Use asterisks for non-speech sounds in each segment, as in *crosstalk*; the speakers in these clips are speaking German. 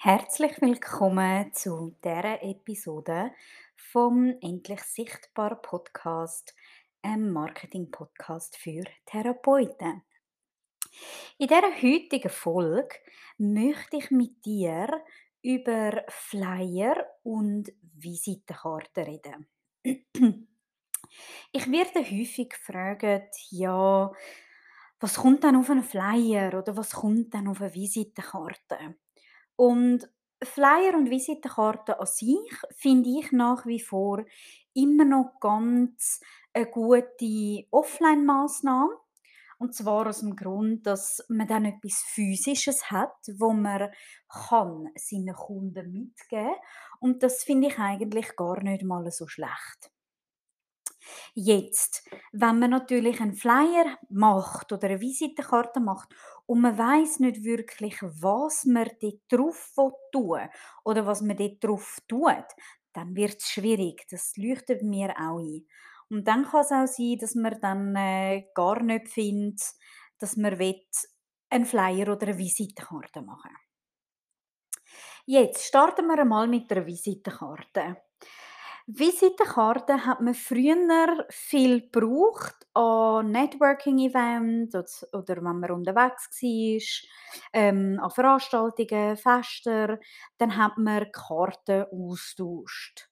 Herzlich willkommen zu dieser Episode vom Endlich Sichtbar Podcast, einem Marketing-Podcast für Therapeuten. In dieser heutigen Folge möchte ich mit dir über Flyer und Visitenkarten reden. Ich werde häufig gefragt, ja, was kommt dann auf einen Flyer oder was kommt dann auf eine Visitenkarte? Und Flyer und Visitenkarten an sich finde ich nach wie vor immer noch ganz eine gute Offline-Massnahme. Und zwar aus dem Grund, dass man dann etwas Physisches hat, wo man kann seinen Kunden mitgeben Und das finde ich eigentlich gar nicht mal so schlecht. Jetzt, wenn man natürlich einen Flyer macht oder eine Visitenkarte macht und man weiß nicht wirklich, was man dort drauf tun will oder was man dort drauf tut, dann wird es schwierig. Das leuchtet mir auch ein. Und dann kann es auch sein, dass man dann äh, gar nicht findet, dass man will, einen Flyer oder eine Visitenkarte machen Jetzt starten wir einmal mit der Visitenkarte. Visitenkarten hat man früher viel gebraucht an Networking-Events oder wenn man unterwegs war, ähm, an Veranstaltungen, Festen, dann hat man Karten austauscht.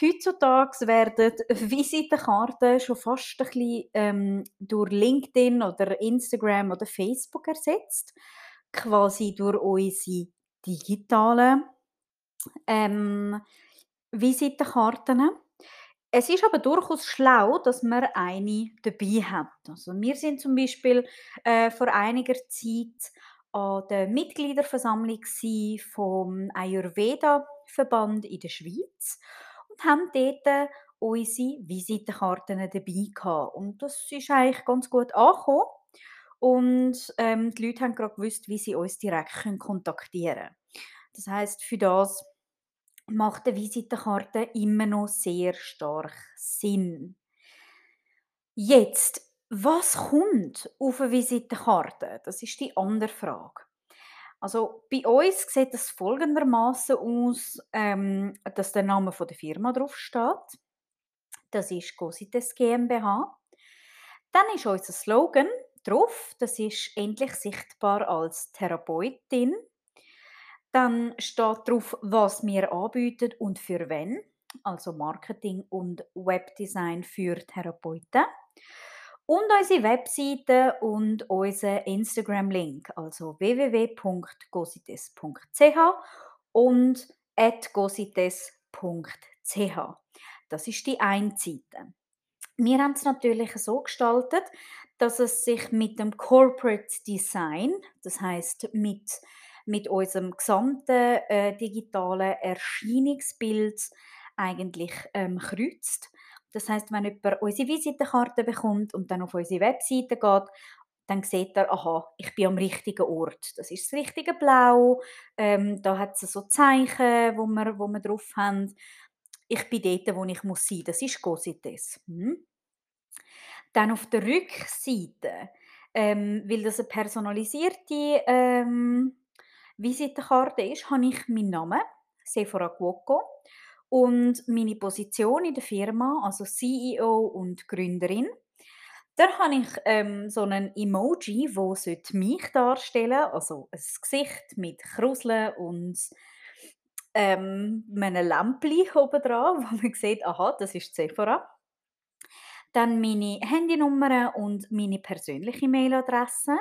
Heutzutage werden *laughs* Visitenkarten schon fast ein bisschen, ähm, durch LinkedIn oder Instagram oder Facebook ersetzt, quasi durch unsere digitalen, ähm Visitenkarten. Es ist aber durchaus schlau, dass man eine dabei hat. Also wir sind zum Beispiel äh, vor einiger Zeit an der Mitgliederversammlung vom Ayurveda-Verband in der Schweiz und haben dort unsere Visitenkarten dabei gehabt. Und das ist eigentlich ganz gut angekommen. Und ähm, die Leute haben gerade gewusst, wie sie uns direkt kontaktieren können. Das heißt, für das macht eine Visitenkarte immer noch sehr stark Sinn. Jetzt, was kommt auf eine Visitenkarte? Das ist die andere Frage. Also bei uns sieht es folgendermaßen aus, ähm, dass der Name von der Firma drauf steht. Das ist Cosites GmbH. Dann ist unser Slogan drauf. Das ist endlich sichtbar als Therapeutin. Dann steht drauf, was wir anbieten und für wen, also Marketing und Webdesign für Therapeuten. Und unsere Webseite und unser Instagram-Link, also www.gosites.ch und gosites.ch. Das ist die eine Seite. Wir haben es natürlich so gestaltet, dass es sich mit dem Corporate Design, das heißt mit mit unserem gesamten äh, digitalen Erscheinungsbild eigentlich ähm, kreuzt. Das heißt, wenn jemand unsere Visitenkarte bekommt und dann auf unsere Webseite geht, dann sieht er, aha, ich bin am richtigen Ort. Das ist das richtige Blau. Ähm, da hat es so Zeichen, wo wir, wo wir drauf haben. Ich bin dort, wo ich muss sein. Das ist Cosites. Hm? Dann auf der Rückseite, ähm, weil das eine personalisierte ähm, Visitenkarte ist, habe ich meinen Namen, Sephora Cuoco, und meine Position in der Firma, also CEO und Gründerin. Da habe ich ähm, so einen Emoji, wo mich darstellen also ein Gesicht mit Kruseln und ähm, einem Lämpchen oben dran, *laughs* wo man sieht, aha, das ist Sephora. Dann meine Handynummer und meine persönliche Mailadresse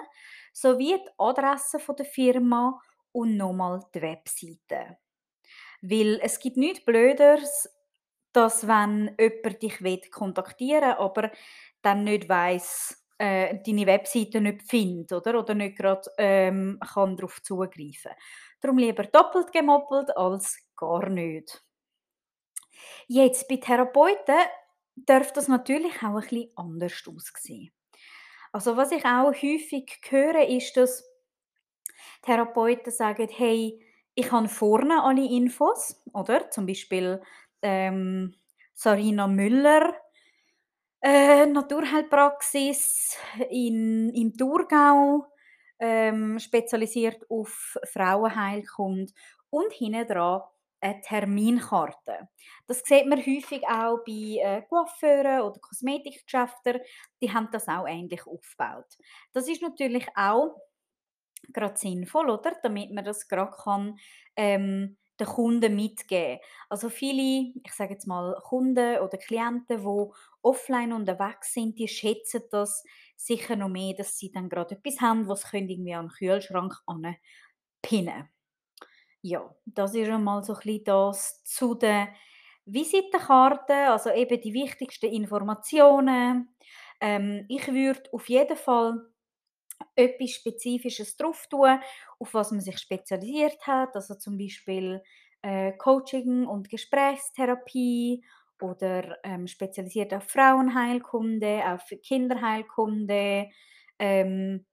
sowie die Adresse der Firma und nochmal die Webseite. Weil es gibt nichts Blöderes, dass wenn jemand dich will kontaktieren will, aber dann nicht weiss, äh, deine Webseite nicht findet oder, oder nicht gerade ähm, kann darauf zugreifen. Darum lieber doppelt gemoppelt als gar nicht. Jetzt bei Therapeuten darf das natürlich auch ein bisschen anders aussehen. Also was ich auch häufig höre, ist, dass Therapeuten sagen: «Hey, ich habe vorne alle Infos», oder? Zum Beispiel, ähm, Sarina Müller, äh, Naturheilpraxis in im Thurgau, ähm, spezialisiert auf Frauenheilkunde und hinten dran eine Terminkarte. Das sieht man häufig auch bei äh, oder Kosmetikgeschäften. Die haben das auch ähnlich aufgebaut. Das ist natürlich auch gerade sinnvoll, oder? Damit man das gerade kann, ähm, den Kunden mitgeben. Also viele, ich sage jetzt mal Kunden oder Klienten, die offline unterwegs sind, die schätzen das sicher noch mehr, dass sie dann gerade etwas haben, was sie irgendwie an den Kühlschrank pinnen Ja, das ist einmal so ein bisschen das zu den Visitenkarten, also eben die wichtigsten Informationen. Ähm, ich würde auf jeden Fall etwas Spezifisches drauf tun, auf was man sich spezialisiert hat, also zum Beispiel äh, Coaching und Gesprächstherapie oder ähm, spezialisiert auf Frauenheilkunde, auf Kinderheilkunde, ähm,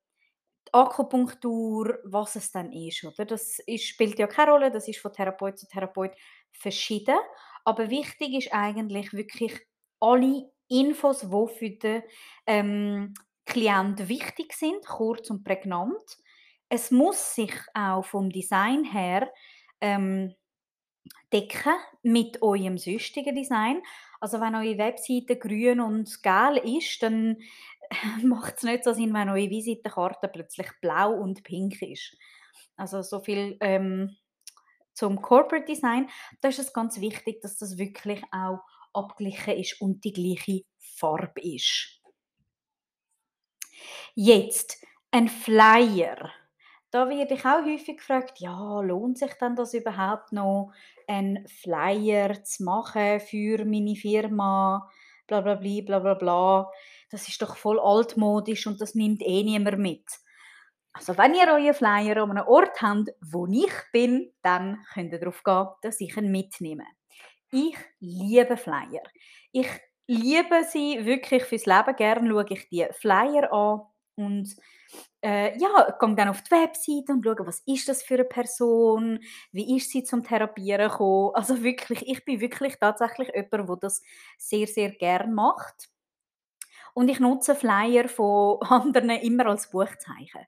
Akupunktur, was es dann ist, oder? Das ist, spielt ja keine Rolle, das ist von Therapeut zu Therapeut verschieden, aber wichtig ist eigentlich wirklich alle Infos, die für den ähm, Klient wichtig sind, kurz und prägnant. Es muss sich auch vom Design her ähm, decken mit eurem sonstigen Design. Also wenn eure Webseite grün und gel ist, dann *laughs* macht es nicht so Sinn, wenn eure Visitenkarte plötzlich blau und pink ist. Also so viel ähm, zum Corporate Design. Da ist es ganz wichtig, dass das wirklich auch abgeglichen ist und die gleiche Farbe ist. Jetzt ein Flyer. Da werde ich auch häufig gefragt: „Ja, lohnt sich denn das überhaupt noch, einen Flyer zu machen für meine Firma, bla bla bli, bla bla bla. Das ist doch voll altmodisch und das nimmt eh niemand mit.“ Also, wenn ihr euren Flyer an einem Ort habt, wo ich bin, dann könnt ihr darauf gehen, dass ich ihn mitnehme. Ich liebe Flyer. Ich liebe sie wirklich fürs Leben. Gerne schaue ich die Flyer an und äh, ja, gehe dann auf die Webseite und schaue, was ist das für eine Person, wie ist sie zum Therapieren gekommen. *laughs* Also wirklich, ich bin wirklich tatsächlich jemand, der das sehr, sehr gern macht. Und ich nutze Flyer von *laughs* anderen immer als Buchzeichen.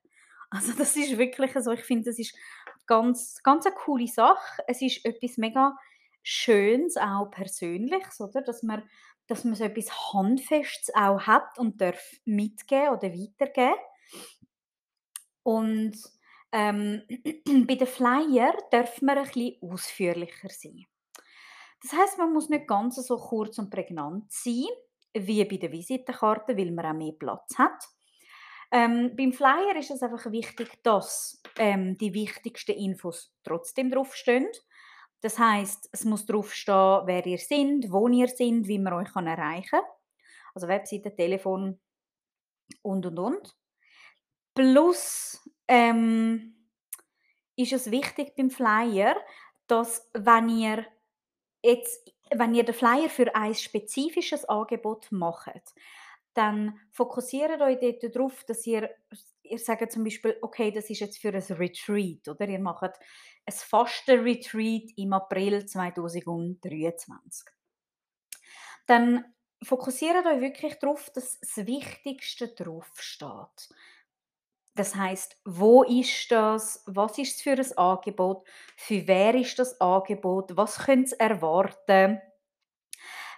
Also das ist wirklich so, ich finde, das ist ganz, ganz eine coole Sache. Es ist etwas mega Schönes, auch Persönliches, oder? Dass man, dass man so etwas Handfestes auch hat und darf mitgeben oder weitergeben. Und ähm, *clears throat* bei den Flyer darf man ein bisschen ausführlicher sein. Das heißt, man muss nicht ganz so kurz und prägnant sein wie bei der Visitenkarte, weil man auch mehr Platz hat. Ähm, beim Flyer ist es einfach wichtig, dass ähm, die wichtigsten Infos trotzdem draufstehen. Das heißt, es muss draufstehen, wer ihr seid, wo ihr seid, wie man euch erreichen kann. Also Webseite, Telefon und und und. Plus ähm, ist es wichtig beim Flyer, dass wenn ihr jetzt wenn ihr den Flyer für ein spezifisches Angebot macht, dann fokussiert euch dort darauf, dass ihr ihr sagt zum Beispiel, okay, das ist jetzt für ein Retreat, oder? Ihr macht ein Fasten-Retreat im April 2023. Dann fokussiert euch wirklich darauf, dass das Wichtigste draufsteht. Das heißt, wo ist das? Was ist es für ein Angebot? Für wer ist das Angebot? Was können Sie erwarten?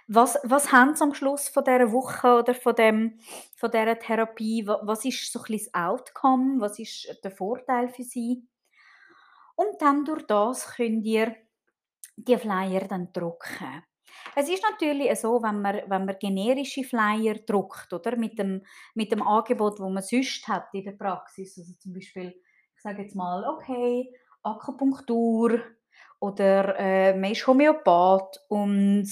Was was haben Sie am Schluss von dieser Woche oder von dem von dieser Therapie? was ist so ein das Outcome? Was ist der Vorteil für Sie? Und dann durch das könnt ihr die Flyer dann drucken. Es ist natürlich so, wenn man wenn man generische Flyer druckt, oder, mit dem mit dem Angebot, wo man sonst hat in der Praxis, also zum Beispiel, ich sage jetzt mal, okay, Akupunktur oder, äh, man ist Homöopath und,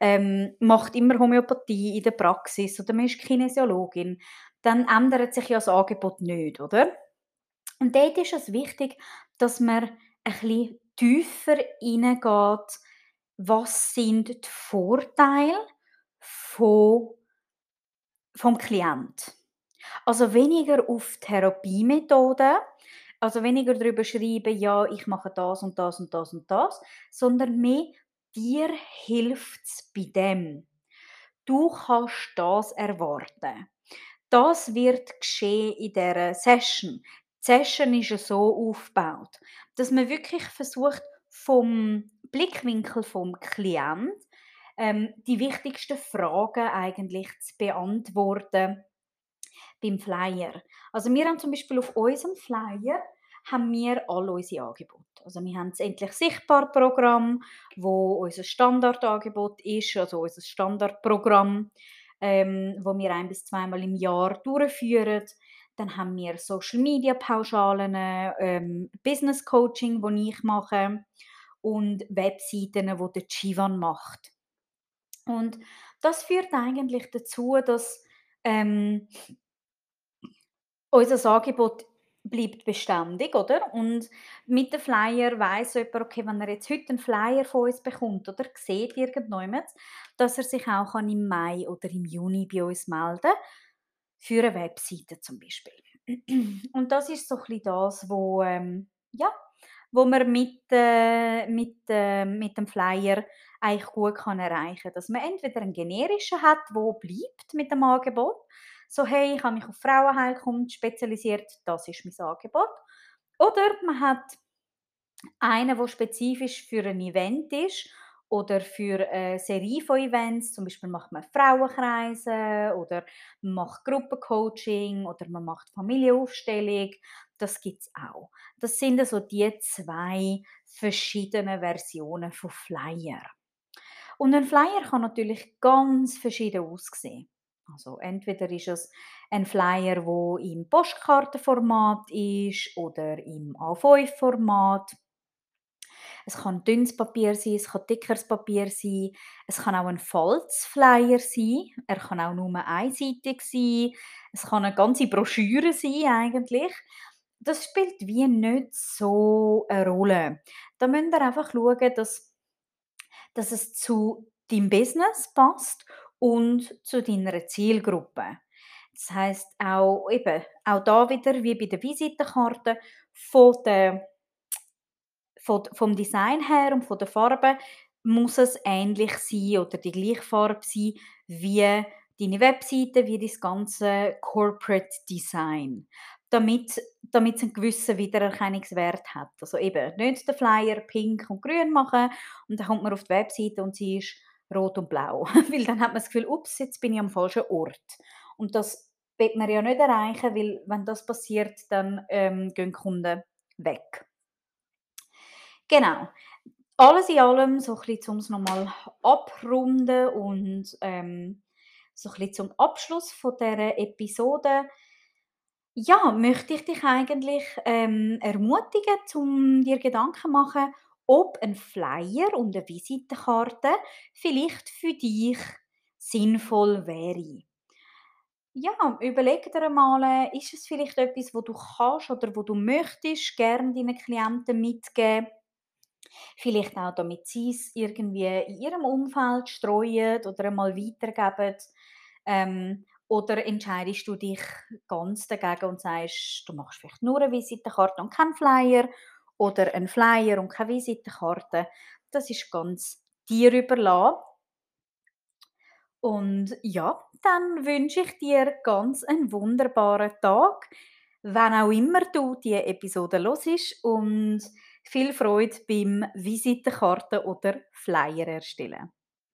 ähm, macht immer Homöopathie in der Praxis oder man ist Kinesiologin, dann ändert sich ja das Angebot nicht, oder? Und dort ist es wichtig, dass man ein bisschen tiefer hineingeht was sind die Vorteile von vom Klient? Also weniger auf Therapiemethoden, also weniger darüber schreiben: „Ja, ich mache das und das und das und das“, sondern mehr: „Dir hilft's bei dem. Du kannst das erwarten. Das wird geschehen in dieser Session.“ Die Session ist ja so aufgebaut, dass man wirklich versucht vom Blickwinkel vom Klient ähm, die wichtigsten Fragen eigentlich zu beantworten beim Flyer. Also wir haben zum Beispiel auf unserem Flyer haben wir all unsere Angebote. Also wir haben das «Endlich sichtbar» Programm, wo unser Standardangebot ist, also unser Standardprogramm, ähm, wo wir ein bis zweimal im Jahr durchführen. Dann haben wir Social-Media-Pauschalen, ähm, Business-Coaching, das ich mache und Webseiten, die der Chivan macht. Und das führt eigentlich dazu, dass ähm, unser Angebot bleibt beständig, oder? Und mit dem Flyer weiß jemand, okay, wenn er jetzt heute einen Flyer von uns bekommt oder sieht irgendjemand, dass er sich auch im Mai oder im Juni bei uns melden kann, für eine Webseite zum Beispiel. *clears throat* Und das ist so ein bisschen das, wo, ähm, ja, wo man mit, äh, mit, äh, mit dem Flyer eigentlich gut kann erreichen kann. Dass man entweder einen generischen hat, der bleibt mit dem Angebot, so hey, ich habe mich auf Frauenheilkunft spezialisiert, das ist mein Angebot. Oder man hat einen, der spezifisch für ein Event ist oder für eine Serie von Events. Zum Beispiel macht man Frauenkreise oder man macht Gruppencoaching oder man macht Familienaufstellung. Das gibt es auch. Das sind also die zwei verschiedenen Versionen von Flyer. Und ein Flyer kann natürlich ganz verschieden aussehen. Also entweder ist es ein Flyer, wo im Postkartenformat ist oder im A5-Format. Es kann dünnes Papier sein, es kann dickeres Papier sein, es kann auch ein Falzflyer sein, er kann auch nur einseitig sein, es kann eine ganze Broschüre sein eigentlich. Das spielt wie nicht so eine Rolle. Da müsst ihr einfach schauen, dass, dass es zu deinem Business passt und zu deiner Zielgruppe. Das heißt auch eben auch da wieder wie bei der Visitenkarte von der vom Design her und von der Farbe muss es ähnlich sein oder die gleiche Farbe sein wie deine Webseite, wie das ganze Corporate Design, damit, damit es einen gewissen Wiedererkennungswert hat. Also eben nicht den Flyer pink und grün machen und dann kommt man auf die Webseite und sie ist rot und blau, *laughs* weil dann hat man das Gefühl, ups, jetzt bin ich am falschen Ort. Und das wird man ja nicht erreichen, weil wenn das passiert, dann ähm, gehen Kunden weg. Genau. Alles in allem, so ein bisschen, um es nochmal abrunden und ähm, so ein bisschen zum Abschluss von dieser Episode, ja, möchte ich dich eigentlich ähm, ermutigen, um dir Gedanken zu machen, ob ein Flyer und eine Visitenkarte vielleicht für dich sinnvoll wäre. Ja, überleg dir einmal, ist es vielleicht etwas, wo du kannst oder wo du möchtest gerne deinen Klienten mitgeben? Vielleicht auch, damit sie es irgendwie in ihrem Umfeld streuen oder einmal weitergeben. Ähm, oder entscheidest du dich ganz dagegen und sagst, du machst vielleicht nur eine Visitenkarte und keinen Flyer oder einen Flyer und keine Visitenkarte. Das ist ganz dir überlassen. Und ja, dann wünsche ich dir ganz einen wunderbaren Tag, wenn auch immer du die Episode hörst und viel Freude beim Visitenkarten oder Flyer erstellen.